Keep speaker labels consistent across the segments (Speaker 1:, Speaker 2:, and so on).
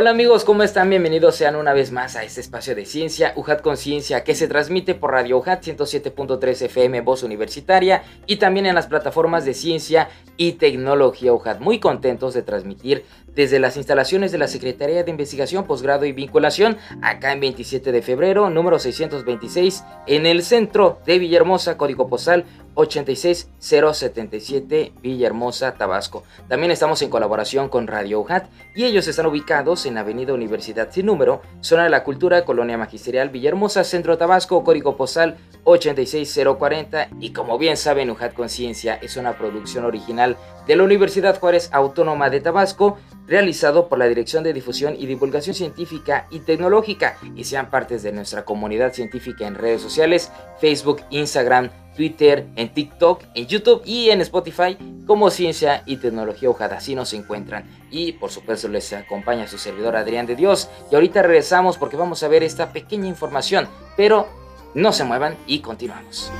Speaker 1: Hola amigos, ¿cómo están? Bienvenidos sean una vez más a este espacio de ciencia, UJAT Conciencia, que se transmite por Radio UJAT 107.3 FM Voz Universitaria y también en las plataformas de ciencia y tecnología UJAT. Muy contentos de transmitir desde las instalaciones de la Secretaría de Investigación, Posgrado y Vinculación, acá en 27 de febrero, número 626, en el centro de Villahermosa, código postal 86077 Villahermosa, Tabasco. También estamos en colaboración con Radio UJAT y ellos están ubicados en Avenida Universidad sin número, Zona de la Cultura, Colonia Magisterial Villahermosa, Centro Tabasco, código postal 86040 y como bien saben UJAT Conciencia es una producción original de la Universidad Juárez Autónoma de Tabasco realizado por la Dirección de Difusión y Divulgación Científica y Tecnológica y sean partes de nuestra comunidad científica en redes sociales, Facebook, Instagram, Twitter, en TikTok, en YouTube y en Spotify como Ciencia y Tecnología Ojada. Así nos encuentran. Y por supuesto les acompaña su servidor Adrián de Dios. Y ahorita regresamos porque vamos a ver esta pequeña información. Pero no se muevan y continuamos.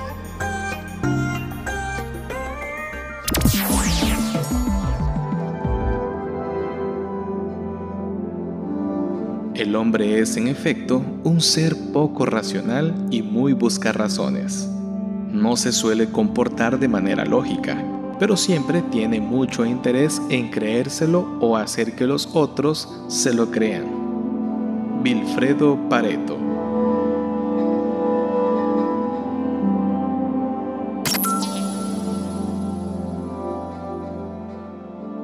Speaker 2: El hombre es, en efecto, un ser poco racional y muy busca razones. No se suele comportar de manera lógica, pero siempre tiene mucho interés en creérselo o hacer que los otros se lo crean. Wilfredo Pareto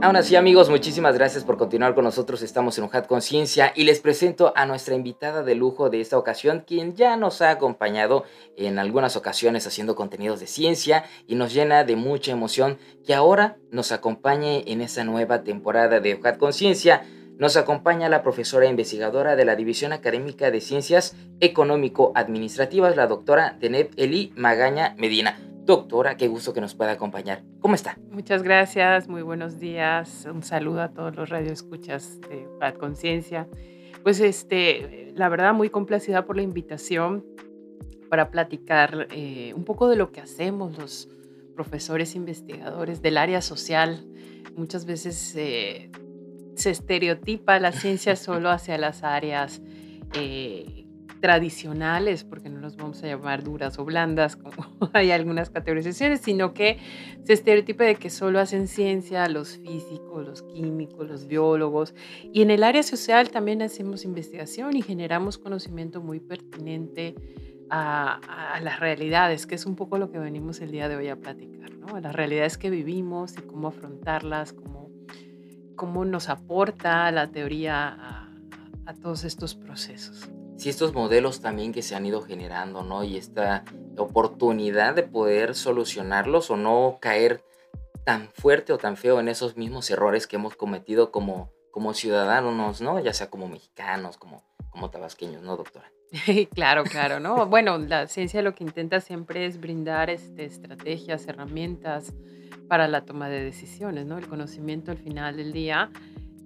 Speaker 1: Aún así, amigos, muchísimas gracias por continuar con nosotros. Estamos en UJAT Conciencia y les presento a nuestra invitada de lujo de esta ocasión, quien ya nos ha acompañado en algunas ocasiones haciendo contenidos de ciencia y nos llena de mucha emoción que ahora nos acompañe en esta nueva temporada de UJAT Conciencia. Nos acompaña la profesora investigadora de la División Académica de Ciencias Económico-Administrativas, la doctora Deneb Eli Magaña Medina. Doctora, qué gusto que nos pueda acompañar. ¿Cómo está?
Speaker 3: Muchas gracias, muy buenos días. Un saludo a todos los radioescuchas de Paz Conciencia. Pues este, la verdad muy complacida por la invitación para platicar eh, un poco de lo que hacemos los profesores investigadores del área social. Muchas veces eh, se estereotipa la ciencia solo hacia las áreas eh, tradicionales, porque no los vamos a llamar duras o blandas, como hay algunas categorizaciones, sino que se estereotipa de que solo hacen ciencia los físicos, los químicos, los biólogos. Y en el área social también hacemos investigación y generamos conocimiento muy pertinente a, las realidades, que es un poco lo que venimos el día de hoy a platicar, ¿no? las realidades que vivimos y cómo afrontarlas, cómo, cómo nos aporta la teoría a todos estos procesos
Speaker 1: si estos modelos también que se han ido generando, ¿no? Y esta oportunidad de poder solucionarlos o no caer tan fuerte o tan feo en esos mismos errores que hemos cometido como, como ciudadanos, ¿no? Ya sea como mexicanos, como, como tabasqueños, ¿no, doctora?
Speaker 3: claro, claro, ¿no? Bueno, la ciencia lo que intenta siempre es brindar este, estrategias, herramientas para la toma de decisiones, ¿no? El conocimiento al final del día,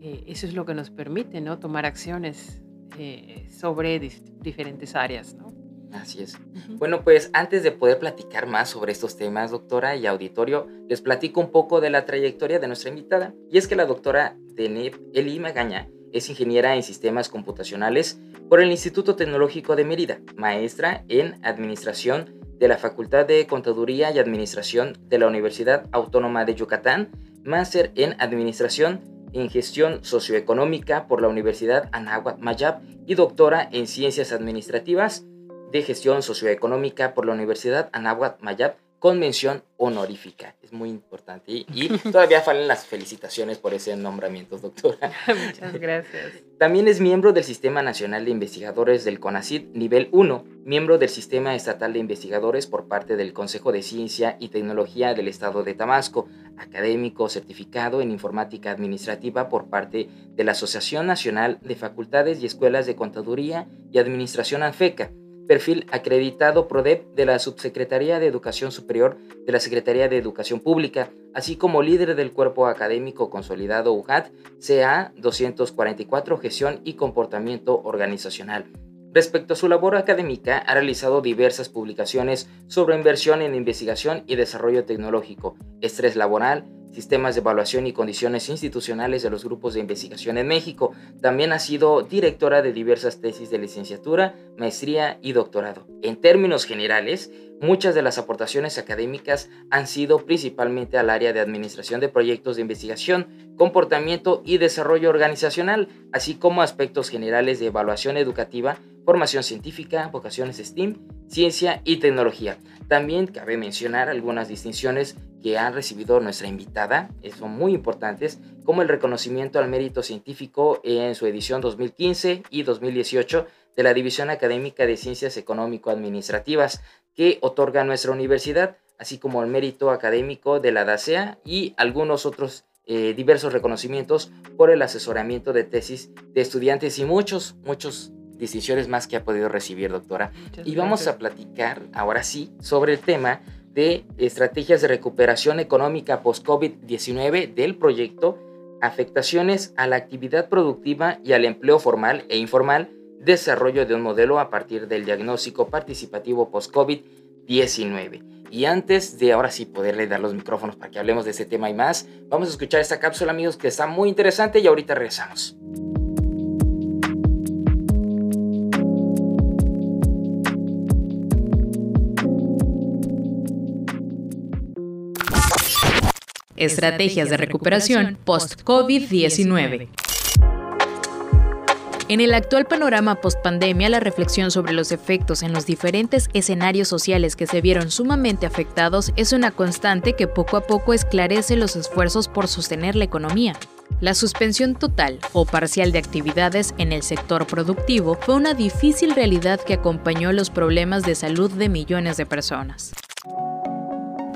Speaker 3: eh, eso es lo que nos permite, ¿no? Tomar acciones eh, sobre diferentes áreas, ¿no?
Speaker 1: Así es. Bueno, pues antes de poder platicar más sobre estos temas, doctora y auditorio, les platico un poco de la trayectoria de nuestra invitada. Y es que la doctora Deneb Eli Magaña es ingeniera en sistemas computacionales por el Instituto Tecnológico de Mérida, maestra en administración de la Facultad de Contaduría y Administración de la Universidad Autónoma de Yucatán, máster en administración en Gestión Socioeconómica por la Universidad Anáhuac Mayab y doctora en Ciencias Administrativas de Gestión Socioeconómica por la Universidad Anáhuac Mayab con mención honorífica. Es muy importante. Y, todavía faltan las felicitaciones por ese nombramiento, doctora.
Speaker 3: Muchas gracias.
Speaker 1: También es miembro del Sistema Nacional de Investigadores del CONACYT nivel 1, miembro del Sistema Estatal de Investigadores por parte del Consejo de Ciencia y Tecnología del Estado de Tabasco, académico certificado en informática administrativa por parte de la Asociación Nacional de Facultades y Escuelas de Contaduría y Administración ANFECA perfil acreditado PRODEP de la Subsecretaría de Educación Superior de la Secretaría de Educación Pública, así como líder del Cuerpo Académico Consolidado UJAT, CA 244, Gestión y Comportamiento Organizacional. Respecto a su labor académica, ha realizado diversas publicaciones sobre inversión en investigación y desarrollo tecnológico, estrés laboral, sistemas de evaluación y condiciones institucionales de los grupos de investigación en México. También ha sido directora de diversas tesis de licenciatura, maestría y doctorado. En términos generales, muchas de las aportaciones académicas han sido principalmente al área de administración de proyectos de investigación, comportamiento y desarrollo organizacional, así como aspectos generales de evaluación educativa, formación científica, vocaciones STEAM, ciencia y tecnología. También cabe mencionar algunas distinciones que han recibido nuestra invitada, eh, son muy importantes, como el reconocimiento al mérito científico en su edición 2015 y 2018 de la División Académica de Ciencias Económico-Administrativas que otorga nuestra universidad, así como el mérito académico de la DACEA y algunos otros eh, diversos reconocimientos por el asesoramiento de tesis de estudiantes y muchos, muchos distinciones más que ha podido recibir, doctora. y vamos a platicar ahora sí sobre el tema de estrategias de recuperación económica post-COVID-19 del proyecto, afectaciones a la actividad productiva y al empleo formal e informal, desarrollo de un modelo a partir del diagnóstico participativo post-COVID-19. Y antes de ahora sí poderle dar los micrófonos para que hablemos de este tema y más, vamos a escuchar esta cápsula amigos que está muy interesante y ahorita regresamos.
Speaker 4: Estrategias de recuperación post-COVID-19. En el actual panorama post-pandemia, la reflexión sobre los efectos en los diferentes escenarios sociales que se vieron sumamente afectados es una constante que poco a poco esclarece los esfuerzos por sostener la economía. La suspensión total o parcial de actividades en el sector productivo fue una difícil realidad que acompañó los problemas de salud de millones de personas.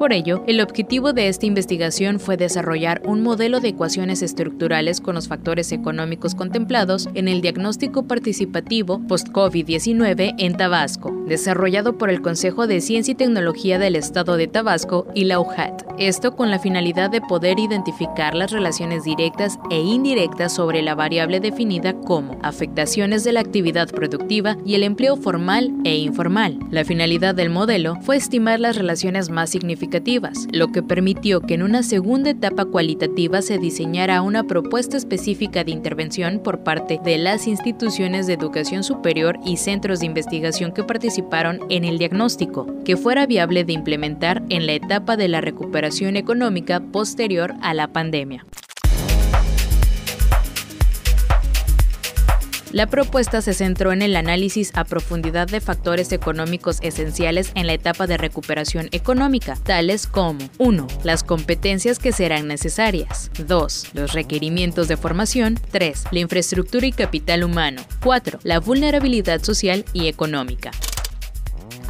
Speaker 4: Por ello, el objetivo de esta investigación fue desarrollar un modelo de ecuaciones estructurales con los factores económicos contemplados en el diagnóstico participativo post-COVID-19 en Tabasco, desarrollado por el Consejo de Ciencia y Tecnología del Estado de Tabasco y la UJAT. Esto con la finalidad de poder identificar las relaciones directas e indirectas sobre la variable definida como afectaciones de la actividad productiva y el empleo formal e informal. La finalidad del modelo fue estimar las relaciones más significativas lo que permitió que en una segunda etapa cualitativa se diseñara una propuesta específica de intervención por parte de las instituciones de educación superior y centros de investigación que participaron en el diagnóstico, que fuera viable de implementar en la etapa de la recuperación económica posterior a la pandemia. La propuesta se centró en el análisis a profundidad de factores económicos esenciales en la etapa de recuperación económica, tales como 1. Las competencias que serán necesarias. 2. Los requerimientos de formación. 3. La infraestructura y capital humano. 4. La vulnerabilidad social y económica.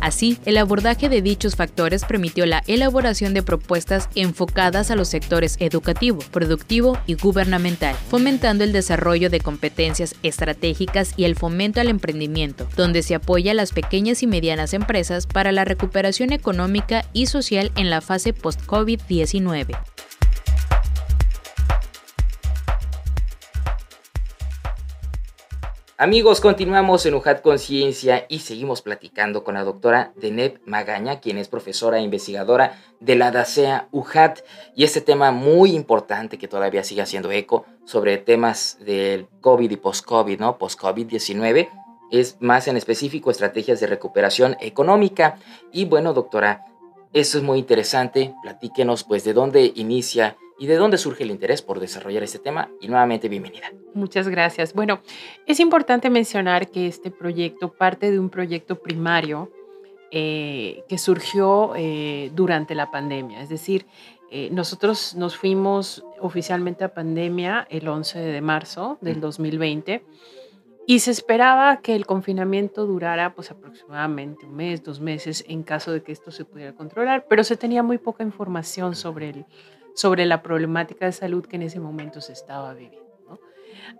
Speaker 4: Así, el abordaje de dichos factores permitió la elaboración de propuestas enfocadas a los sectores educativo, productivo y gubernamental, fomentando el desarrollo de competencias estratégicas y el fomento al emprendimiento, donde se apoya a las pequeñas y medianas empresas para la recuperación económica y social en la fase post-COVID-19.
Speaker 1: Amigos, continuamos en UJAT Conciencia y seguimos platicando con la doctora Deneb Magaña, quien es profesora e investigadora de la DACEA UJAT. Y este tema muy importante que todavía sigue haciendo eco sobre temas del COVID y post-COVID, ¿no? Post-COVID-19, es más en específico estrategias de recuperación económica. Y bueno, doctora, eso es muy interesante. Platíquenos, pues, de dónde inicia y de dónde surge el interés por desarrollar este tema. Y nuevamente, bienvenida.
Speaker 3: Muchas gracias. Bueno, es importante mencionar que este proyecto parte de un proyecto primario eh, que surgió durante la pandemia. Es decir, nosotros nos fuimos oficialmente a pandemia el 11 de marzo del 2020 y se esperaba que el confinamiento durara pues aproximadamente un mes, dos meses en caso de que esto se pudiera controlar, pero se tenía muy poca información sobre, el, sobre la problemática de salud que en ese momento se estaba viviendo.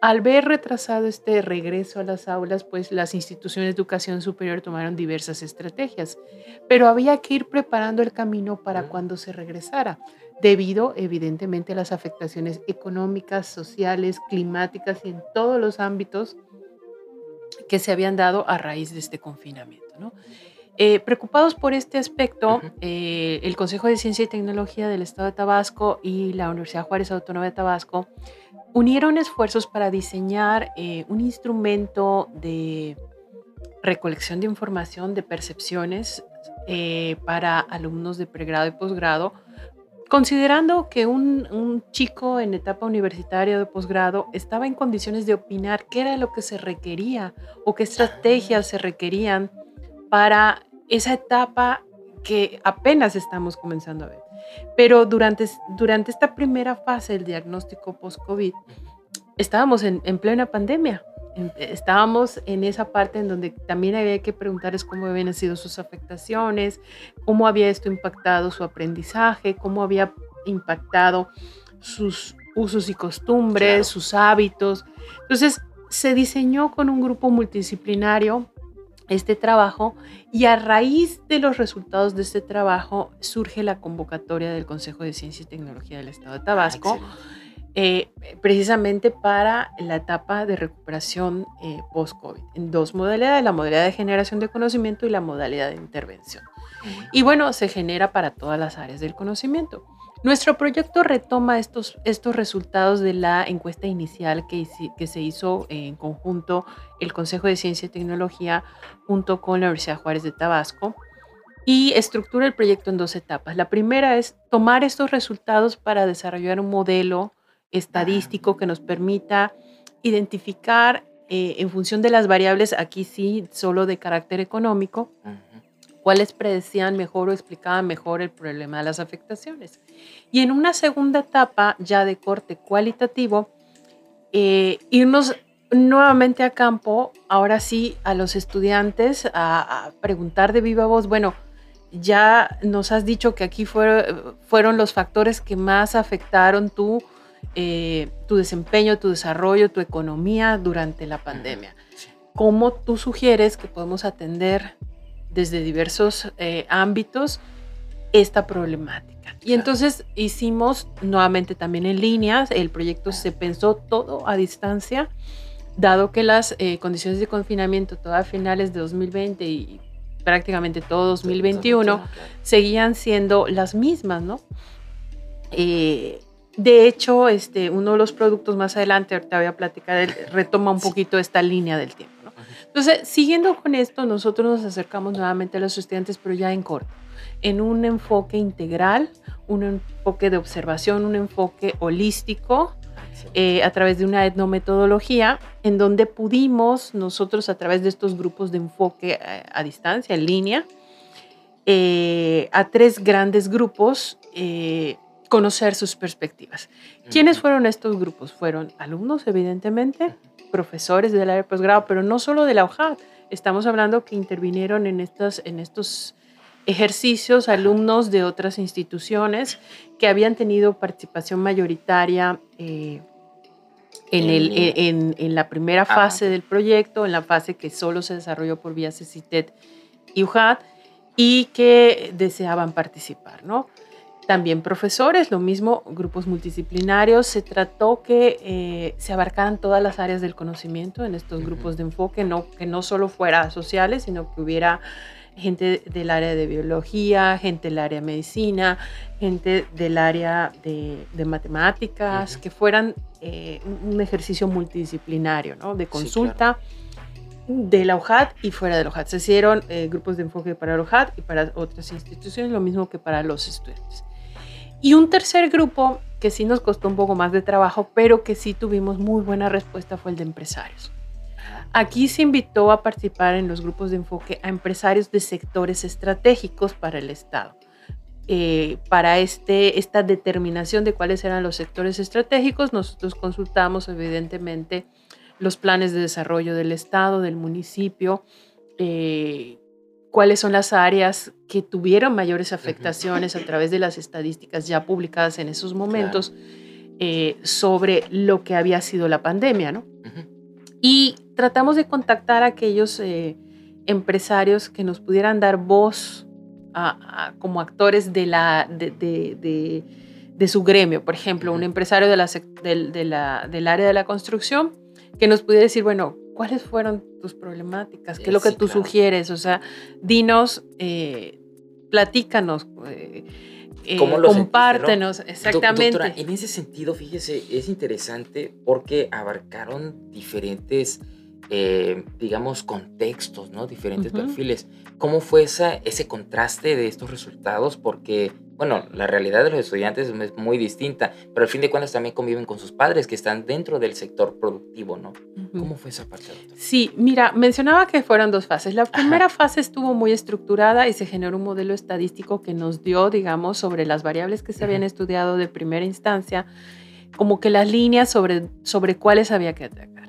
Speaker 3: Al ver retrasado este regreso a las aulas, pues las instituciones de educación superior tomaron diversas estrategias, pero había que ir preparando el camino para cuando se regresara, debido evidentemente a las afectaciones económicas, sociales, climáticas y en todos los ámbitos que se habían dado a raíz de este confinamiento. Eh, preocupados por este aspecto, eh, el Consejo de Ciencia y Tecnología del Estado de Tabasco y la Universidad Juárez Autónoma de Tabasco unieron esfuerzos para diseñar eh, un instrumento de recolección de información, de percepciones para alumnos de pregrado y posgrado Considerando que un, chico en etapa universitaria o de posgrado estaba en condiciones de opinar qué era lo que se requería o qué estrategias se requerían para esa etapa que apenas estamos comenzando a ver. Pero durante, durante esta primera fase del diagnóstico post-COVID, estábamos en, en plena pandemia estábamos en esa parte en donde también había que preguntarles cómo habían sido sus afectaciones, cómo había esto impactado su aprendizaje, cómo había impactado sus usos y costumbres, sus hábitos. Entonces, se diseñó con un grupo multidisciplinario este trabajo y a raíz de los resultados de este trabajo surge la convocatoria del Consejo de Ciencia y Tecnología del Estado de Tabasco. Eh, precisamente para la etapa de recuperación eh, post-COVID, en dos modalidades, la modalidad de generación de conocimiento y la modalidad de intervención. Y bueno, se genera para todas las áreas del conocimiento. Nuestro proyecto retoma estos, estos resultados de la encuesta inicial que, que se hizo en conjunto el Consejo de Ciencia y Tecnología junto con la Universidad Juárez de Tabasco y estructura el proyecto en dos etapas. La primera es tomar estos resultados para desarrollar un modelo estadístico que nos permita identificar eh, en función de las variables, aquí sí, solo de carácter económico, cuáles predecían mejor o explicaban mejor el problema de las afectaciones. Y en una segunda etapa, ya de corte cualitativo, eh, irnos nuevamente a campo, ahora sí, a los estudiantes, a, a, preguntar de viva voz, bueno, ya nos has dicho que aquí fueron, fueron los factores que más afectaron tu eh, tu desempeño, tu desarrollo, tu economía durante la pandemia. ¿Cómo tú sugieres que podemos atender desde diversos eh, ámbitos esta problemática? Y entonces hicimos nuevamente también en línea, el proyecto se pensó todo a distancia, dado que las eh, condiciones de confinamiento todas finales de 2020 y prácticamente todo 2021 seguían siendo las mismas, ¿no? De hecho, este, uno de los productos más adelante, ahorita voy a platicar, retoma un poquito esta línea del tiempo. Entonces, siguiendo con esto, nosotros nos acercamos nuevamente a los estudiantes, pero ya en corto, en un enfoque integral, un enfoque de observación, un enfoque holístico, eh, a través de una etnometodología, en donde pudimos nosotros, a través de estos grupos de enfoque eh, a, distancia, en línea, eh, a tres grandes grupos, conocer sus perspectivas. ¿Quiénes fueron estos grupos? Fueron alumnos, evidentemente, profesores del área de posgrado, pero no solo de la UJAT. Estamos hablando que intervinieron en estos, en estos ejercicios alumnos de otras instituciones que habían tenido participación mayoritaria eh, en, el, en, en, la primera fase del proyecto, en la fase que solo se desarrolló por vía CECITET y UJAT, y que deseaban participar, ¿no? También profesores, lo mismo, grupos multidisciplinarios. Se trató que eh, se abarcaran todas las áreas del conocimiento en estos grupos de enfoque, no, que no solo fuera sociales, sino que hubiera gente del área de biología, gente del área de medicina, gente del área de, matemáticas, que fueran eh, un ejercicio multidisciplinario, ¿no? De consulta. de la OJAT y fuera de la OJAT. Se hicieron eh, grupos de enfoque para la OJAT y para otras instituciones, lo mismo que para los estudiantes. Y un tercer grupo que sí nos costó un poco más de trabajo, pero que sí tuvimos muy buena respuesta fue el de empresarios. Aquí se invitó a participar en los grupos de enfoque a empresarios de sectores estratégicos para el Estado. Eh, para este, esta determinación de cuáles eran los sectores estratégicos, nosotros consultamos evidentemente los planes de desarrollo del Estado, del municipio, eh, cuáles son las áreas que tuvieron mayores afectaciones a través de las estadísticas ya publicadas en esos momentos eh, sobre lo que había sido la pandemia, ¿no? Y tratamos de contactar a aquellos eh, empresarios que nos pudieran dar voz como actores de la, de, su gremio. Por ejemplo, un empresario de la, del área de la construcción que nos pudiera decir, bueno, ¿cuáles fueron tus problemáticas? ¿Qué es lo que tú sugieres? O sea, dinos, eh, platícanos. Eh, eh, compártenos, exactamente.
Speaker 1: en ese sentido, fíjese, es interesante porque abarcaron diferentes, digamos, contextos, ¿no? Diferentes perfiles. ¿Cómo fue esa, ese contraste de estos resultados? Porque bueno, la realidad de los estudiantes es muy distinta, pero al fin de cuentas también conviven con sus padres que están dentro del sector productivo, ¿no? ¿Cómo fue esa parte?
Speaker 3: Sí, mira, mencionaba que fueron dos fases. La primera fase estuvo muy estructurada y se generó un modelo estadístico que nos dio, digamos, sobre las variables que se habían estudiado de primera instancia, como que las líneas sobre, sobre cuáles había que atacar.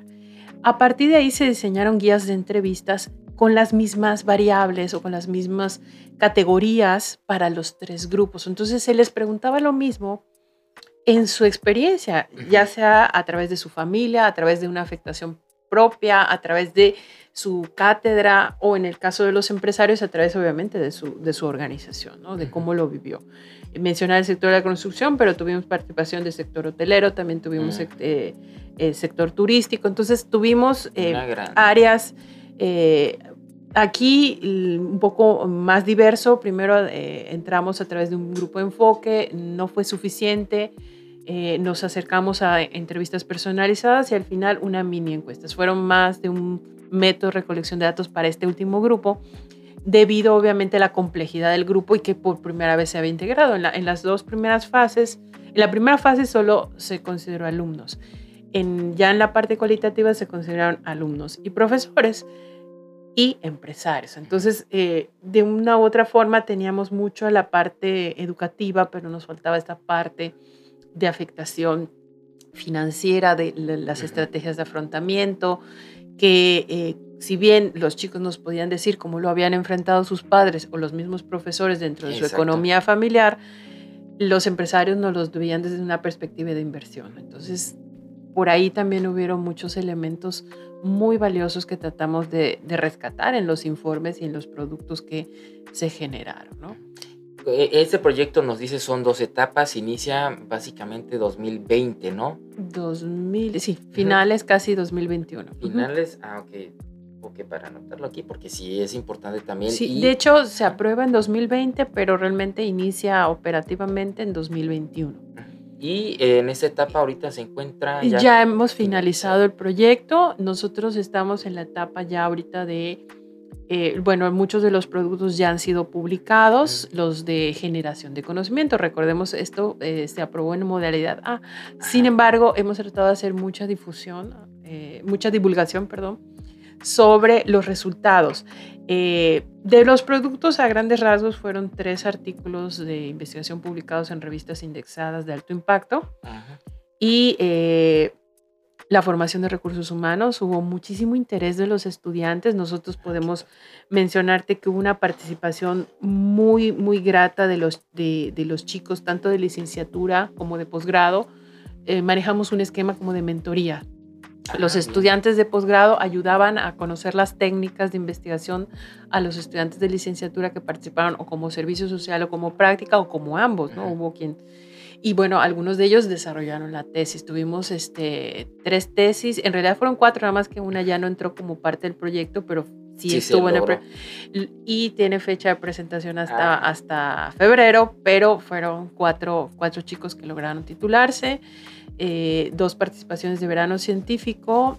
Speaker 3: A partir de ahí se diseñaron guías de entrevistas con las mismas variables o con las mismas categorías para los tres grupos. Entonces se les preguntaba lo mismo en su experiencia, ya sea a través de su familia, a través de una afectación propia, a través de su cátedra o en el caso de los empresarios, a través obviamente de su, de su organización, ¿no? de cómo lo vivió. Mencionar el sector de la construcción, pero tuvimos participación del sector hotelero, también tuvimos eh, eh, sector turístico, entonces tuvimos eh, áreas eh, aquí un poco más diverso. Primero eh, entramos a través de un grupo de enfoque, no fue suficiente. Nos acercamos a entrevistas personalizadas y al final una mini encuesta. Fueron más de un método de recolección de datos para este último grupo, debido obviamente a la complejidad del grupo y que por primera vez se había integrado. En, en las dos primeras fases, en la primera fase solo se consideró alumnos ya en la parte cualitativa se consideraron alumnos y profesores y empresarios. Entonces, eh, de una u otra forma teníamos mucho la parte educativa, pero nos faltaba esta parte de afectación financiera, de las estrategias de afrontamiento, que eh, si bien los chicos nos podían decir cómo lo habían enfrentado sus padres o los mismos profesores dentro de su economía familiar, los empresarios nos los veían desde una perspectiva de inversión. Entonces, por ahí también hubieron muchos elementos muy valiosos que tratamos de, rescatar en los informes y en los productos que se generaron. ¿no?
Speaker 1: E, este proyecto nos dice son dos etapas, inicia básicamente 2020, ¿no?
Speaker 3: 2000, sí, finales casi 2021.
Speaker 1: Finales, ah, ok. Ok, para anotarlo aquí, porque sí es importante también.
Speaker 3: Sí, de hecho se aprueba en 2020, pero realmente inicia operativamente en 2021.
Speaker 1: Y en esta etapa ahorita se encuentra...
Speaker 3: Ya, hemos finalizado el proyecto. Nosotros estamos en la etapa ya ahorita de... Eh, bueno, muchos de los productos ya han sido publicados, los de generación de conocimiento. Recordemos, esto eh, se aprobó en modalidad A. Sin embargo, hemos tratado de hacer mucha difusión, eh, mucha divulgación, perdón, sobre los resultados. Eh, de los productos a grandes rasgos fueron tres artículos de investigación publicados en revistas indexadas de alto impacto y eh, la formación de recursos humanos. Hubo muchísimo interés de los estudiantes. Nosotros podemos mencionarte que hubo una participación muy, muy grata de los, de, los chicos, tanto de licenciatura como de posgrado. Eh, manejamos un esquema como de mentoría los estudiantes de posgrado ayudaban a conocer las técnicas de investigación a los estudiantes de licenciatura que participaron o como servicio social o como práctica o como ambos, ¿no? Hubo quien... Y bueno, algunos de ellos desarrollaron la tesis. Tuvimos este, tres tesis, en realidad fueron cuatro, nada más que una ya no entró como parte del proyecto, pero sí, estuvo en el... Y tiene fecha de presentación hasta, ah. hasta febrero, pero fueron cuatro, cuatro chicos que lograron titularse. Eh, dos participaciones de verano científico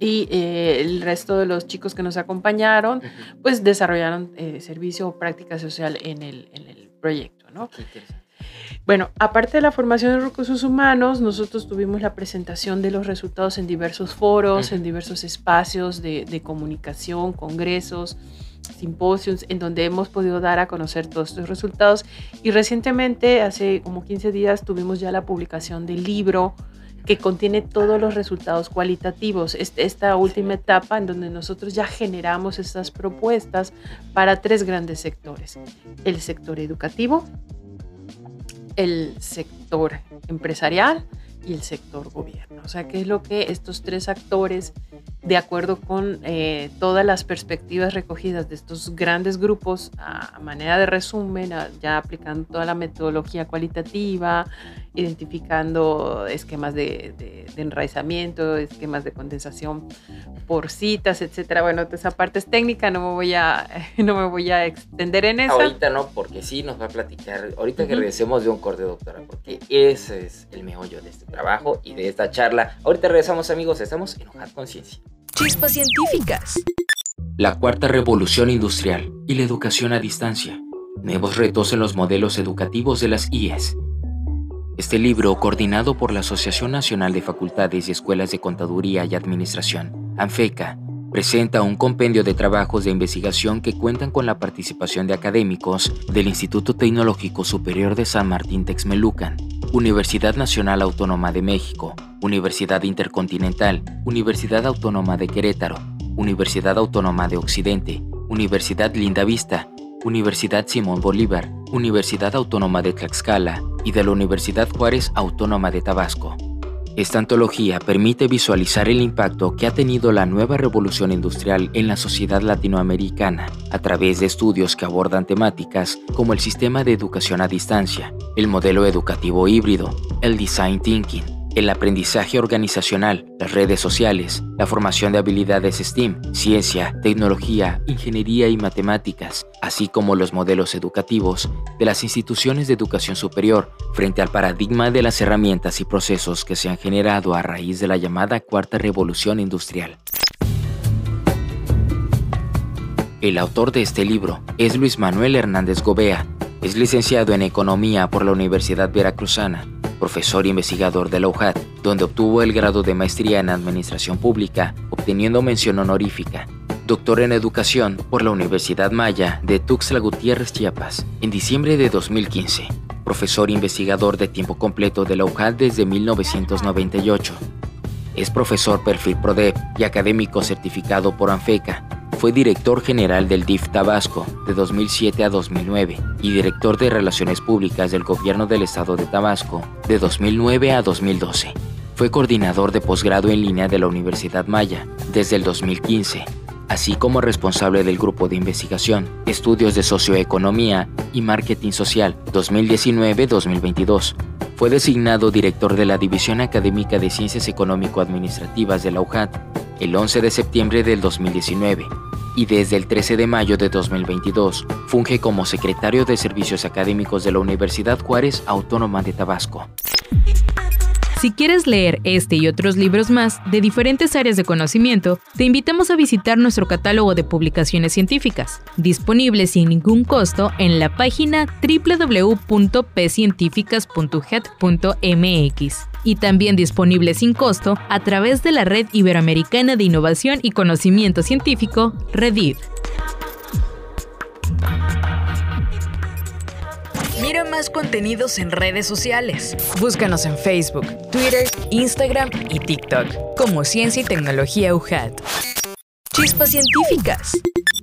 Speaker 3: y eh, el resto de los chicos que nos acompañaron, pues desarrollaron eh, servicio o práctica social en el, en el proyecto, ¿no? Bueno, aparte de la formación de recursos humanos, nosotros tuvimos la presentación de los resultados en diversos foros, en diversos espacios de, de comunicación, congresos, simposios, en donde hemos podido dar a conocer todos estos resultados. Y recientemente, hace como 15 días, tuvimos ya la publicación del libro que contiene todos los resultados cualitativos. Esta última etapa en donde nosotros ya generamos estas propuestas para tres grandes sectores. El sector educativo, el sector empresarial y el sector gobierno. O sea, ¿qué es lo que estos tres actores, de acuerdo con eh, todas las perspectivas recogidas de estos grandes grupos, a, manera de resumen, ya aplicando toda la metodología cualitativa, identificando esquemas de, enraizamiento, esquemas de condensación por citas, etcétera. Bueno, esa parte es técnica, no me voy a, no me voy a extender en eso.
Speaker 1: Ahorita no, porque sí nos va a platicar, ahorita que regresemos de un corte, doctora, porque ese es el meollo de este trabajo y de esta charla. Ahorita regresamos, amigos, estamos en Hojar Conciencia.
Speaker 4: Chispas científicas.
Speaker 1: La cuarta revolución industrial y la educación a distancia. Nuevos retos en los modelos educativos de las IES este libro, coordinado por la Asociación Nacional de Facultades y Escuelas de Contaduría y Administración, ANFECA, presenta un compendio de trabajos de investigación que cuentan con la participación de académicos del Instituto Tecnológico Superior de San Martín Texmelucan, Universidad Nacional Autónoma de México, Universidad Intercontinental, Universidad Autónoma de Querétaro, Universidad Autónoma de Occidente, Universidad Linda Vista, Universidad Simón Bolívar, Universidad Autónoma de Tlaxcala y de la Universidad Juárez Autónoma de Tabasco. Esta antología permite visualizar el impacto que ha tenido la nueva revolución industrial en la sociedad latinoamericana a través de estudios que abordan temáticas como el sistema de educación a distancia, el modelo educativo híbrido, el design thinking, el aprendizaje organizacional, las redes sociales, la formación de habilidades STEAM, ciencia, tecnología, ingeniería y matemáticas, así como los modelos educativos de las instituciones de educación superior frente al paradigma de las herramientas y procesos que se han generado a raíz de la llamada cuarta revolución industrial. El autor de este libro es Luis Manuel Hernández Gobea. Es licenciado en Economía por la Universidad Veracruzana profesor investigador de la UJAT, donde obtuvo el grado de maestría en Administración Pública, obteniendo mención honorífica. Doctor en Educación por la Universidad Maya de Tuxtla Gutiérrez, Chiapas, en diciembre de 2015. Profesor investigador de tiempo completo de la UJAT desde 1998. Es profesor perfil PRODEP y académico certificado por ANFECA, fue director general del DIF Tabasco de 2007 a 2009 y director de Relaciones Públicas del Gobierno del Estado de Tabasco de 2009 a 2012. Fue coordinador de posgrado en línea de la Universidad Maya desde el 2015, así como responsable del grupo de investigación, estudios de socioeconomía y marketing social 2019-2022. Fue designado director de la División Académica de Ciencias Económico-Administrativas de la UJAT el 11 de septiembre del 2019 y desde el 13 de mayo de 2022 funge como secretario de Servicios Académicos de la Universidad Juárez Autónoma de Tabasco.
Speaker 4: Si quieres leer este y otros libros más de diferentes áreas de conocimiento, te invitamos a visitar nuestro catálogo de publicaciones científicas, disponible sin ningún costo en la página www.pcientificas.head.mx y también disponible sin costo a través de la Red Iberoamericana de Innovación y Conocimiento Científico, REDIV. Mira más contenidos en redes sociales. Búscanos en Facebook, Twitter, Instagram y TikTok como Ciencia y Tecnología UJAT. Chispas científicas.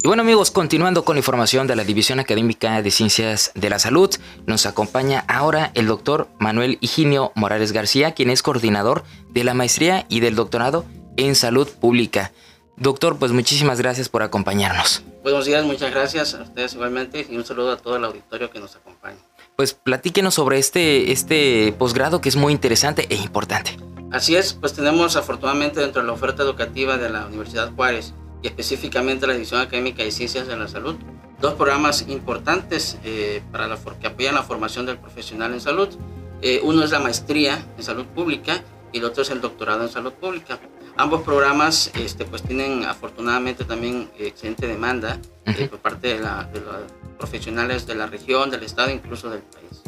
Speaker 1: Y bueno amigos, continuando con la información de la División Académica de Ciencias de la Salud, nos acompaña ahora el doctor Manuel Higinio Morales García, quien es coordinador de la maestría y del doctorado en salud pública. Doctor, pues muchísimas gracias por acompañarnos.
Speaker 5: Buenos días, muchas gracias a ustedes igualmente y un saludo a todo el auditorio que nos acompaña.
Speaker 1: Pues platíquenos sobre este, este posgrado que es muy interesante e importante.
Speaker 5: Así es, pues tenemos afortunadamente dentro de la oferta educativa de la Universidad Juárez y específicamente la División Académica de Ciencias de la Salud. Dos programas importantes eh, para la, que apoyan la formación del profesional en salud. Eh, uno es la maestría en salud pública y el otro es el doctorado en salud pública. Ambos programas este, pues tienen afortunadamente también excelente demanda eh, por parte de, de los profesionales de la región, del estado, incluso del país.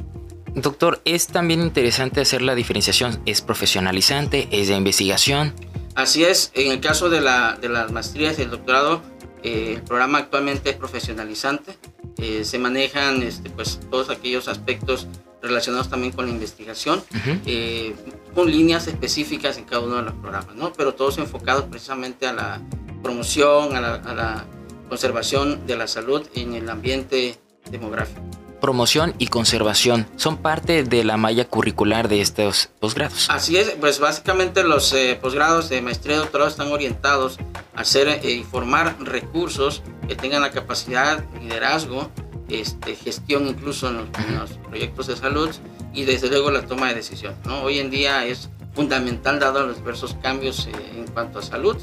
Speaker 1: Doctor, es también interesante hacer la diferenciación, ¿es profesionalizante, es de investigación?
Speaker 5: Así es, en el caso de, la, de las maestrías y el doctorado, eh, el programa actualmente es profesionalizante, eh, se manejan este, pues, todos aquellos aspectos relacionados también con la investigación, eh, con líneas específicas en cada uno de los programas, ¿no? pero todos enfocados precisamente a la promoción, a la, a la conservación de la salud en el ambiente demográfico
Speaker 1: promoción y conservación son parte de la malla curricular de estos posgrados.
Speaker 5: Así es, pues básicamente los eh, posgrados de maestría y doctorado están orientados a hacer eh, y formar recursos que tengan la capacidad, liderazgo, este, gestión incluso en los, proyectos de salud y desde luego la toma de decisión. ¿no? Hoy en día es fundamental dado los diversos cambios eh, en cuanto a salud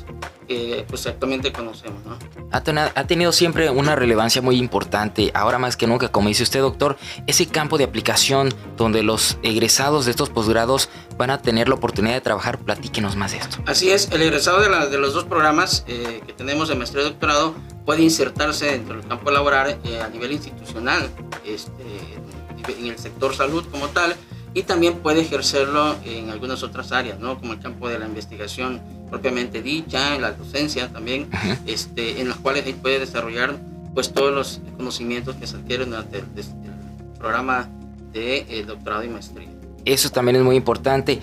Speaker 5: que pues actualmente conocemos. ¿no?
Speaker 1: Ha, tenido siempre una relevancia muy importante, ahora más que nunca, como dice usted doctor, ese campo de aplicación donde los egresados de estos posgrados van a tener la oportunidad de trabajar, platíquenos más de esto.
Speaker 5: Así es, el egresado de, de los dos programas eh, que tenemos de maestría y doctorado puede insertarse dentro del campo laboral eh, a nivel institucional, este, en el sector salud como tal, y también puede ejercerlo en algunas otras áreas, ¿no? como el campo de la investigación propiamente dicha, en la docencia también, este, en las cuales puede desarrollar pues, todos los conocimientos que se adquieren durante el, programa de eh, doctorado y maestría.
Speaker 1: Eso también es muy importante.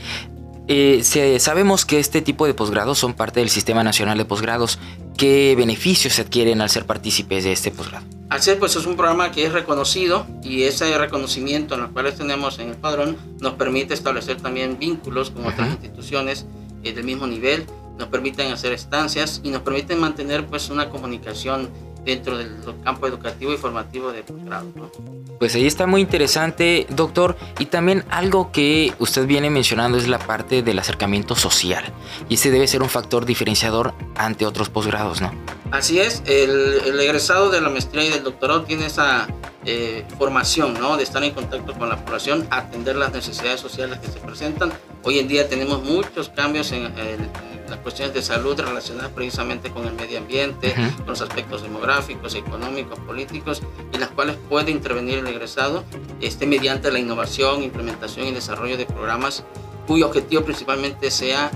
Speaker 1: Eh, sabemos que este tipo de posgrados son parte del Sistema Nacional de Posgrados. ¿Qué beneficios se adquieren al ser partícipes de este posgrado?
Speaker 5: Así es, pues es un programa que es reconocido y ese reconocimiento en los cuales tenemos en el padrón nos permite establecer también vínculos con otras instituciones eh, del mismo nivel, nos permiten hacer estancias y nos permiten mantener pues una comunicación dentro del campo educativo y formativo de posgrado.
Speaker 1: Pues ahí está muy interesante, doctor. Y también algo que usted viene mencionando es la parte del acercamiento social. Y ese debe ser un factor diferenciador ante otros posgrados, ¿no?
Speaker 5: Así es, el, egresado de la maestría y del doctorado tiene esa eh, formación, ¿no? De estar en contacto con la población, atender las necesidades sociales que se presentan. Hoy en día tenemos muchos cambios en, las cuestiones de salud relacionadas precisamente con el medio ambiente, con los aspectos demográficos, económicos, políticos, y las cuales puede intervenir el egresado este, mediante la innovación, implementación y desarrollo de programas cuyo objetivo principalmente sea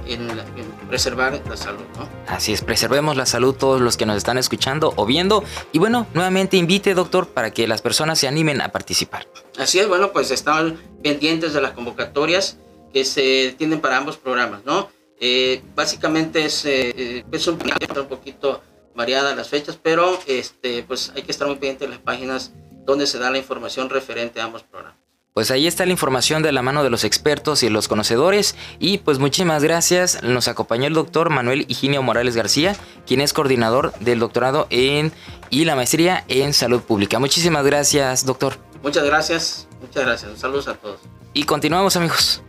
Speaker 5: preservar la salud. ¿no?
Speaker 1: Así es, preservemos la salud todos los que nos están escuchando o viendo. Y bueno, nuevamente invite, doctor, para que las personas se animen a participar.
Speaker 5: Así es, bueno, pues están pendientes de las convocatorias que se tienen para ambos programas, ¿no? Eh, básicamente es, eh, es un, un poquito variada las fechas, pero este, pues hay que estar muy pendientes de las páginas donde se da la información referente a ambos programas.
Speaker 1: Pues ahí está la información de la mano de los expertos y los conocedores. Y pues muchísimas gracias. Nos acompañó el doctor Manuel Higinio Morales García, quien es coordinador del doctorado en y la maestría en salud pública. Muchísimas gracias, doctor.
Speaker 5: Muchas gracias, muchas gracias. Saludos a todos.
Speaker 1: Y continuamos, amigos.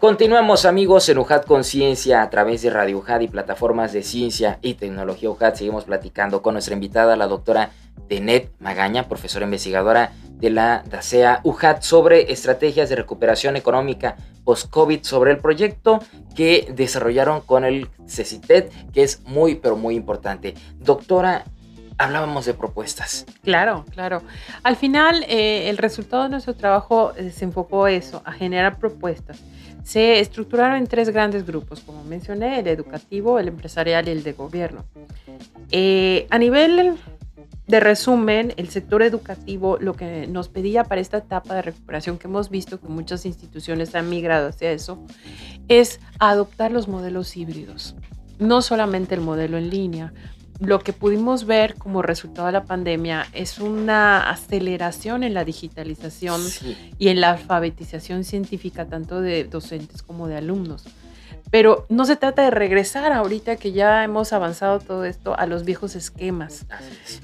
Speaker 1: Continuamos amigos en UJAT Conciencia a través de Radio UJAT y plataformas de ciencia y tecnología UJAT. Seguimos platicando con nuestra invitada, la doctora Denet Magaña, profesora investigadora de la DACEA UJAT sobre estrategias de recuperación económica post-COVID, sobre el proyecto que desarrollaron con el CECITED, que es muy, pero muy importante. Doctora, hablábamos de propuestas.
Speaker 3: Claro, claro. Al final, eh, el resultado de nuestro trabajo eh, se enfocó eso, a generar propuestas se estructuraron en tres grandes grupos, como mencioné, el educativo, el empresarial y el de gobierno. Eh, a nivel de resumen, el sector educativo lo que nos pedía para esta etapa de recuperación que hemos visto que muchas instituciones han migrado hacia eso, es adoptar los modelos híbridos, no solamente el modelo en línea, lo que pudimos ver como resultado de la pandemia es una aceleración en la digitalización y en la alfabetización científica, tanto de docentes como de alumnos. Pero no se trata de regresar ahorita que ya hemos avanzado todo esto a los viejos esquemas.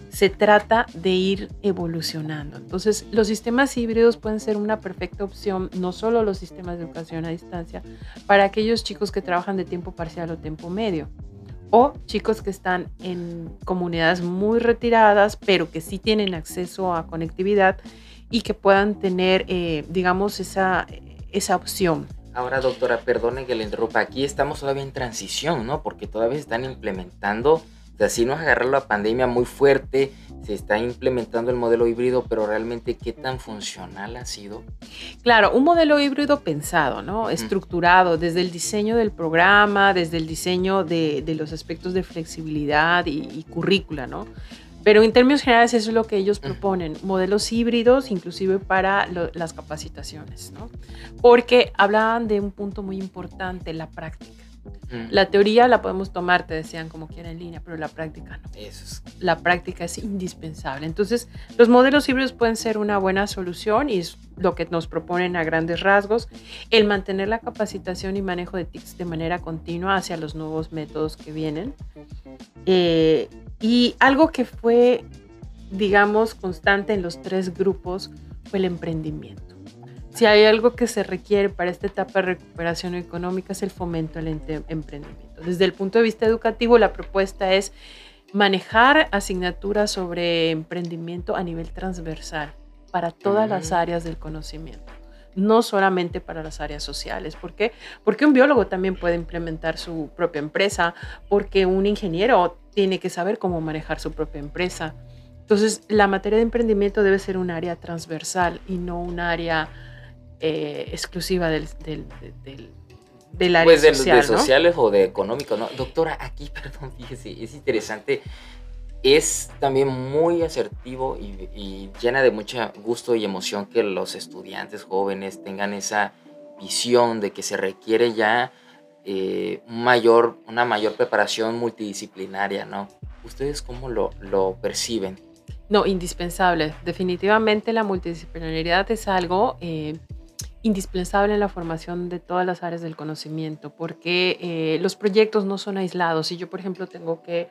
Speaker 3: Se trata de ir evolucionando. Entonces, los sistemas híbridos pueden ser una perfecta opción, no solo los sistemas de educación a distancia, para aquellos chicos que trabajan de tiempo parcial o tiempo medio o chicos que están en comunidades muy retiradas, pero que sí tienen acceso a conectividad y que puedan tener, eh, digamos, esa, esa opción.
Speaker 1: Ahora, doctora, perdone que le interrumpa, aquí estamos todavía en transición, ¿no? Porque todavía están implementando O sea, si nos agarra la pandemia muy fuerte, se está implementando el modelo híbrido, pero realmente qué tan funcional ha sido.
Speaker 3: Claro, un modelo híbrido pensado, ¿no? Estructurado desde el diseño del programa, desde el diseño de, los aspectos de flexibilidad y, currícula, ¿no? Pero en términos generales eso es lo que ellos proponen, modelos híbridos inclusive para las capacitaciones, ¿no? Porque hablaban de un punto muy importante, la práctica. La teoría la podemos tomar, te decían, como quiera en línea, pero la práctica no. La práctica es indispensable. Entonces, los modelos híbridos pueden ser una buena solución y es lo que nos proponen a grandes rasgos, el mantener la capacitación y manejo de TICs de manera continua hacia los nuevos métodos que vienen. Eh, y algo que fue, digamos, constante en los tres grupos fue el emprendimiento. Si hay algo que se requiere para esta etapa de recuperación económica es el fomento al emprendimiento. Desde el punto de vista educativo, la propuesta es manejar asignaturas sobre emprendimiento a nivel transversal para todas las áreas del conocimiento, no solamente para las áreas sociales. ¿Por qué? Porque un biólogo también puede implementar su propia empresa, porque un ingeniero tiene que saber cómo manejar su propia empresa. Entonces, la materia de emprendimiento debe ser un área transversal y no un área eh, exclusiva del, del, del, área pues de, social,
Speaker 1: de sociales o de económico, ¿no? Doctora, aquí, perdón, fíjese, es interesante, es también muy asertivo y, llena de mucho gusto y emoción que los estudiantes jóvenes tengan esa visión de que se requiere ya eh, mayor, una mayor preparación multidisciplinaria, ¿no? ¿Ustedes cómo lo, lo perciben?
Speaker 3: No, indispensable. Definitivamente la multidisciplinariedad es algo eh, indispensable en la formación de todas las áreas del conocimiento, porque eh, los proyectos no son aislados. Si yo, por ejemplo, tengo que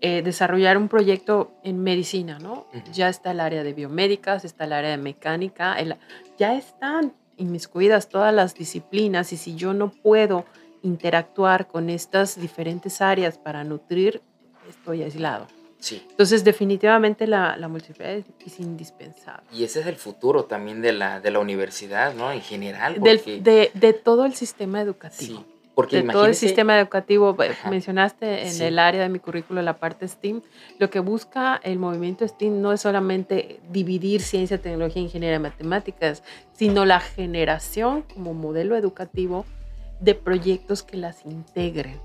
Speaker 3: eh, desarrollar un proyecto en medicina, ¿no? Ya está el área de biomédicas, está el área de mecánica, ya están inmiscuidas todas las disciplinas y si yo no puedo interactuar con estas diferentes áreas para nutrir, estoy aislado. Entonces, definitivamente la, la multiplicidad es, indispensable.
Speaker 1: Y ese es el futuro también de la, de la universidad, ¿no? En general.
Speaker 3: de, de, todo el sistema educativo. Sí, porque de todo el sistema educativo, eh, mencionaste en el área de mi currículo la parte STEAM, lo que busca el movimiento STEAM no es solamente dividir ciencia, tecnología, ingeniería y matemáticas, sino la generación como modelo educativo de proyectos que las integren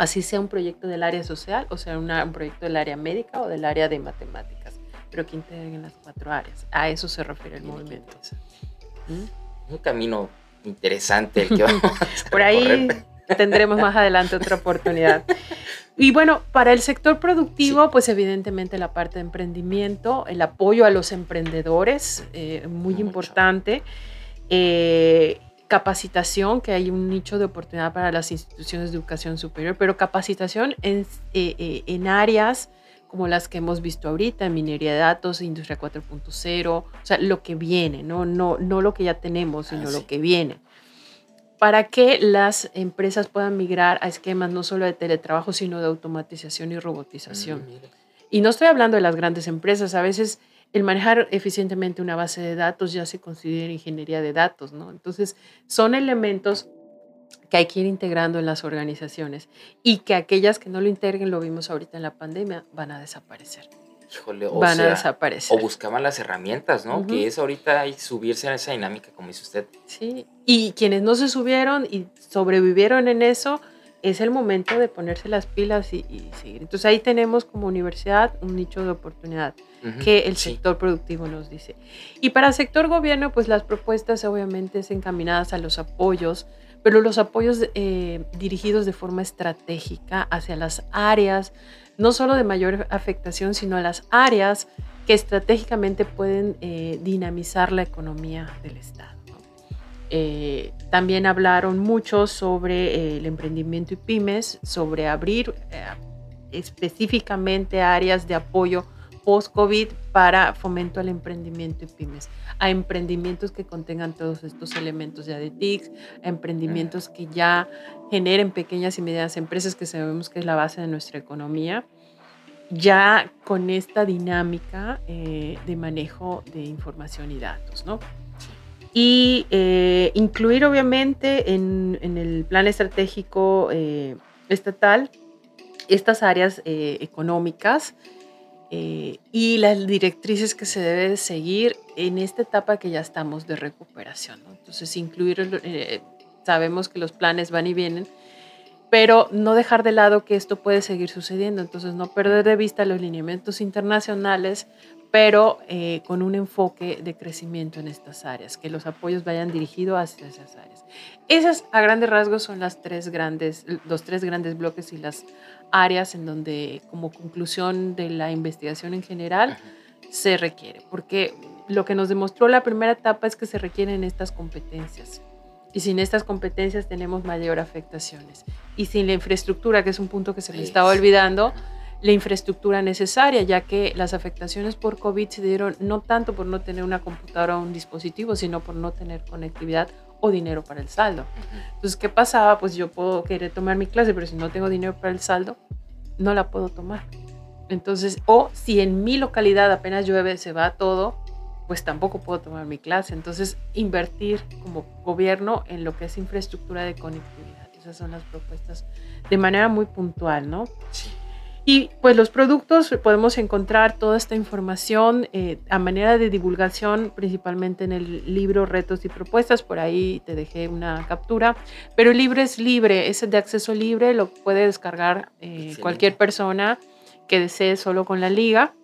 Speaker 3: así sea un proyecto del área social o sea un proyecto del área médica o del área de matemáticas, pero que integren las cuatro áreas. A eso se refiere el movimiento.
Speaker 1: ¿Mm? Un camino interesante el que vamos a
Speaker 3: Por ahí tendremos más adelante otra oportunidad. Y bueno, para el sector productivo, pues evidentemente la parte de emprendimiento, el apoyo a los emprendedores, eh, muy importante. Eh, capacitación, que hay un nicho de oportunidad para las instituciones de educación superior, pero capacitación en, eh, eh, en áreas como las que hemos visto ahorita, minería de datos, industria 4.0, o sea, lo que viene, ¿no? No, no lo que ya tenemos, sino ah, lo que viene. Para que las empresas puedan migrar a esquemas no solo de teletrabajo, sino de automatización y robotización. Mm, y no estoy hablando de las grandes empresas, a veces el manejar eficientemente una base de datos ya se considera ingeniería de datos, ¿no? Entonces, son elementos que hay que ir integrando en las organizaciones y que aquellas que no lo integren, lo vimos ahorita en la pandemia, van a desaparecer.
Speaker 1: Híjole, o van a desaparecer. O buscaban las herramientas, ¿no? Que es ahorita hay subirse a esa dinámica, como dice usted.
Speaker 3: Sí, y quienes no se subieron y sobrevivieron en eso, es el momento de ponerse las pilas y, seguir. Entonces ahí tenemos como universidad un nicho de oportunidad que el sector productivo nos dice. Y para el sector gobierno, pues las propuestas obviamente es encaminadas a los apoyos, pero los apoyos eh, dirigidos de forma estratégica hacia las áreas, no solo de mayor afectación, sino a las áreas que estratégicamente pueden eh, dinamizar la economía del Estado. Eh, también hablaron mucho sobre eh, el emprendimiento y pymes, sobre abrir eh, específicamente áreas de apoyo post-COVID para fomento al emprendimiento y pymes, a emprendimientos que contengan todos estos elementos ya de TICS, a emprendimientos que ya generen pequeñas y medianas empresas, que sabemos que es la base de nuestra economía, ya con esta dinámica de manejo de información y datos, ¿no? Y eh, incluir obviamente en, el plan estratégico eh, estatal estas áreas eh, económicas eh, y las directrices que se debe seguir en esta etapa que ya estamos de recuperación. Entonces, incluir, eh, sabemos que los planes van y vienen, pero no dejar de lado que esto puede seguir sucediendo. Entonces, no perder de vista los lineamientos internacionales, pero eh, con un enfoque de crecimiento en estas áreas, que los apoyos vayan dirigidos hacia esas áreas. Esas, a grandes rasgos, son las tres grandes, los tres grandes bloques y las áreas en donde, como conclusión de la investigación en general, se requiere. Porque lo que nos demostró la primera etapa es que se requieren estas competencias. Y sin estas competencias tenemos mayor afectaciones. Y sin la infraestructura, que es un punto que se me estaba olvidando, la infraestructura necesaria, ya que las afectaciones por COVID se dieron no tanto por no tener una computadora o un dispositivo, sino por no tener conectividad o dinero para el saldo. Entonces, ¿qué pasaba? Pues yo puedo querer tomar mi clase, pero si no tengo dinero para el saldo, no la puedo tomar. Entonces, o si en mi localidad apenas llueve, se va todo, pues tampoco puedo tomar mi clase. Entonces, invertir como gobierno en lo que es infraestructura de conectividad. Esas son las propuestas de manera muy puntual, ¿no? Sí. Y pues los productos podemos encontrar toda esta información eh, a manera de divulgación, principalmente en el libro Retos y Propuestas, por ahí te dejé una captura, pero el libro es libre, es de acceso libre, lo puede descargar eh, cualquier persona que desee solo con la liga.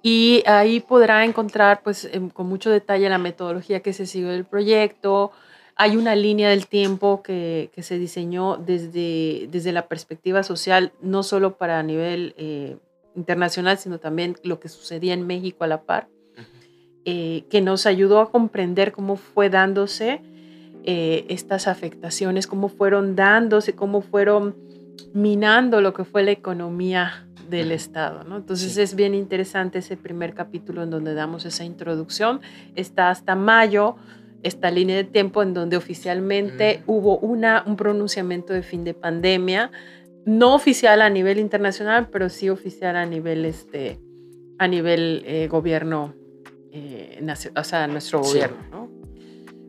Speaker 3: Y ahí podrá encontrar pues con mucho detalle la metodología que se siguió del proyecto, hay una línea del tiempo que, se diseñó desde, desde la perspectiva social, no solo para a nivel eh, internacional, sino también lo que sucedía en México a la par, eh, que nos ayudó a comprender cómo fue dándose eh, estas afectaciones, cómo fueron dándose, cómo fueron minando lo que fue la economía del Estado. ¿no? Entonces es bien interesante ese primer capítulo en donde damos esa introducción. Está hasta mayo esta línea de tiempo en donde oficialmente mm. hubo una, un pronunciamiento de fin de pandemia, no oficial a nivel internacional, pero sí oficial a nivel, este, a nivel eh, gobierno, eh, o sea, nuestro gobierno. ¿no?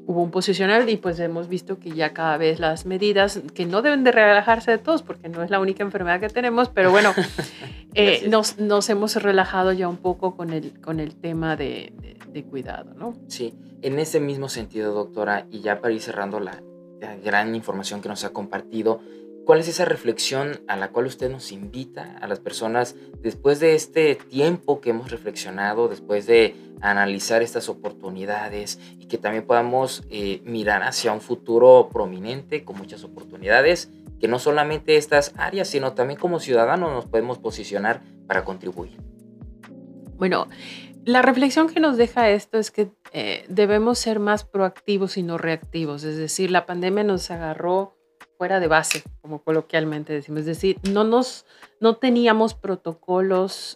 Speaker 3: Hubo un posicionamiento y pues hemos visto que ya cada vez las medidas, que no deben de relajarse de todos, porque no es la única enfermedad que tenemos, pero bueno, eh, nos, nos, hemos relajado ya un poco con el, con el tema de, de cuidado, ¿no?
Speaker 1: Sí. En ese mismo sentido, doctora, y ya para ir cerrando la, gran información que nos ha compartido, ¿cuál es esa reflexión a la cual usted nos invita a las personas después de este tiempo que hemos reflexionado, después de analizar estas oportunidades y que también podamos eh, mirar hacia un futuro prominente con muchas oportunidades, que no solamente estas áreas, sino también como ciudadanos nos podemos posicionar para contribuir?
Speaker 3: Bueno, la reflexión que nos deja esto es que eh, debemos ser más proactivos y no reactivos. Es decir, la pandemia nos agarró fuera de base, como coloquialmente decimos. Es decir, no, nos, no teníamos protocolos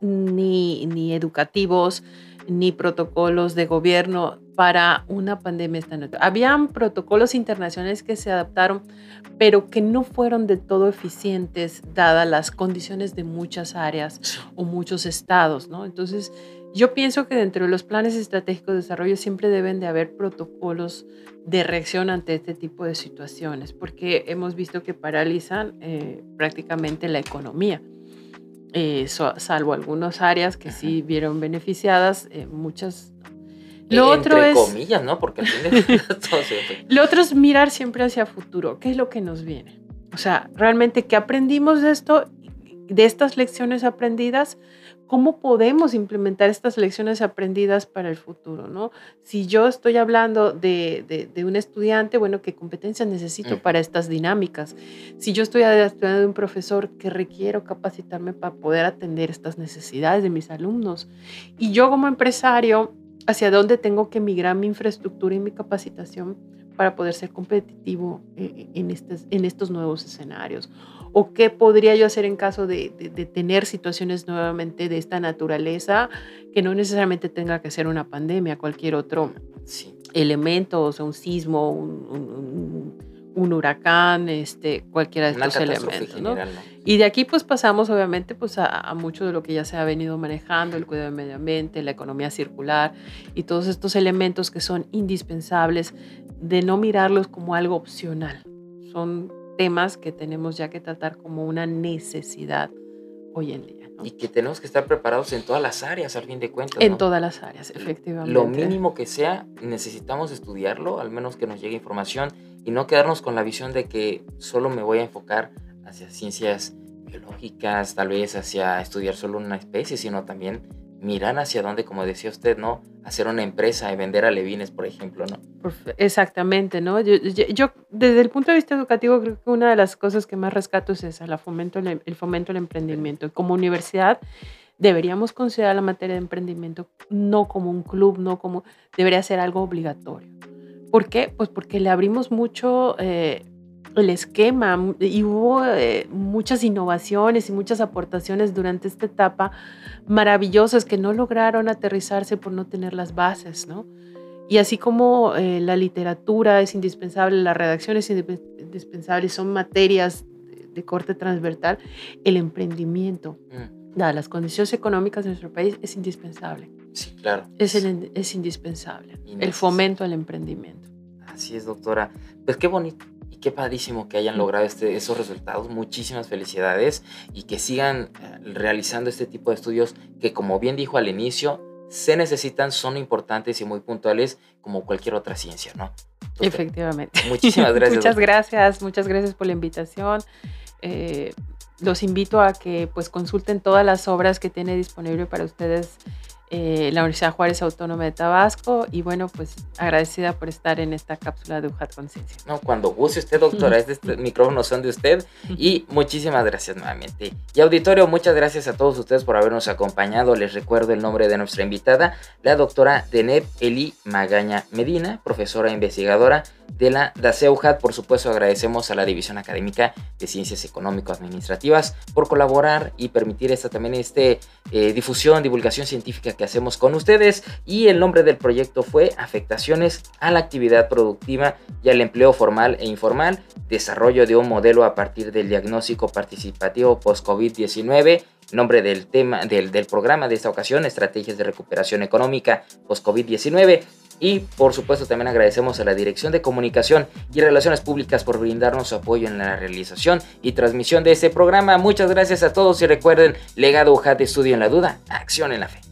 Speaker 3: ni, ni educativos, ni protocolos de gobierno para una pandemia esta Habían protocolos internacionales que se adaptaron, pero que no fueron de todo eficientes dadas las condiciones de muchas áreas o muchos estados, ¿no? Entonces, yo pienso que dentro de los planes estratégicos de desarrollo siempre deben de haber protocolos de reacción ante este tipo de situaciones, porque hemos visto que paralizan eh, prácticamente la economía. Eh, salvo algunas áreas que sí vieron beneficiadas, eh, muchas
Speaker 1: lo otro es, comillas, ¿no? Porque
Speaker 3: Lo otro es mirar siempre hacia futuro. ¿Qué es lo que nos viene? O sea, realmente, ¿qué aprendimos de esto? De estas lecciones aprendidas, ¿cómo podemos implementar estas lecciones aprendidas para el futuro? ¿no? Si yo estoy hablando de, de, un estudiante, bueno, ¿qué competencias necesito para estas dinámicas? Si yo estoy estudiando de un profesor, ¿qué requiero capacitarme para poder atender estas necesidades de mis alumnos? Y yo como empresario, ¿hacia dónde tengo que migrar mi infraestructura y mi capacitación para poder ser competitivo eh, en, en estos nuevos escenarios? O qué podría yo hacer en caso de, tener situaciones nuevamente de esta naturaleza, que no necesariamente tenga que ser una pandemia, cualquier otro elemento, o sea, un sismo, un, huracán, este, cualquiera de estos elementos. ¿no? Y de aquí pues pasamos obviamente pues a, a, mucho de lo que ya se ha venido manejando, el cuidado del medio ambiente, la economía circular y todos estos elementos que son indispensables de no mirarlos como algo opcional. Son temas que tenemos ya que tratar como una necesidad hoy en día.
Speaker 1: Y que tenemos que estar preparados en todas las áreas, al fin de cuentas.
Speaker 3: En todas las áreas, efectivamente.
Speaker 1: Lo mínimo que sea, necesitamos estudiarlo, al menos que nos llegue información y no quedarnos con la visión de que solo me voy a enfocar hacia ciencias biológicas, tal vez hacia estudiar solo una especie, sino también mirar hacia dónde, como decía usted, ¿no? Hacer una empresa y vender alevines, por ejemplo, ¿no?
Speaker 3: Exactamente, ¿no? Yo, desde el punto de vista educativo, creo que una de las cosas que más rescato es esa, la fomento, el fomento del emprendimiento. Como universidad, deberíamos considerar la materia de emprendimiento no como un club, no como, debería ser algo obligatorio. ¿Por qué? Pues porque le abrimos mucho eh, el esquema y hubo eh, muchas innovaciones y muchas aportaciones durante esta etapa maravillosas que no lograron aterrizarse por no tener las bases, ¿no? Y así como eh, la literatura es indispensable, la redacción es indispensable, son materias de, corte transversal, el emprendimiento, mm. dadas las condiciones económicas de nuestro país, es indispensable.
Speaker 1: Sí, claro.
Speaker 3: Es, es indispensable. El fomento al emprendimiento.
Speaker 1: Así es, doctora. Pues qué bonito qué padrísimo que hayan logrado este, esos resultados. Muchísimas felicidades y que sigan eh, realizando este tipo de estudios que, como bien dijo al inicio, se necesitan, son importantes y muy puntuales como cualquier otra ciencia, ¿no?
Speaker 3: Efectivamente.
Speaker 1: Muchísimas gracias.
Speaker 3: muchas gracias, muchas gracias por la invitación. Eh, los invito a que pues consulten todas las obras que tiene disponible para ustedes eh, la Universidad Juárez Autónoma de Tabasco y bueno, pues agradecida por estar en esta cápsula de UJAT Conciencia.
Speaker 1: No, cuando guste usted, doctora, este micrófonos son de usted y muchísimas gracias nuevamente. Y auditorio, muchas gracias a todos ustedes por habernos acompañado. Les recuerdo el nombre de nuestra invitada, la doctora Deneb Eli Magaña Medina, profesora e investigadora de la DACEUJAT. Por supuesto, agradecemos a la División Académica de Ciencias Económico-Administrativas por colaborar y permitir esta también este, eh, difusión, divulgación científica que hacemos con ustedes. Y el nombre del proyecto fue Afectaciones a la actividad productiva y al empleo formal e informal, desarrollo de un modelo a partir del diagnóstico participativo post-COVID-19 nombre del tema del, del, programa de esta ocasión, Estrategias de Recuperación Económica post-COVID-19. Y por supuesto también agradecemos a la Dirección de Comunicación y Relaciones Públicas por brindarnos su apoyo en la realización y transmisión de este programa. Muchas gracias a todos y recuerden, legado UJAT Estudio en la Duda, acción en la fe.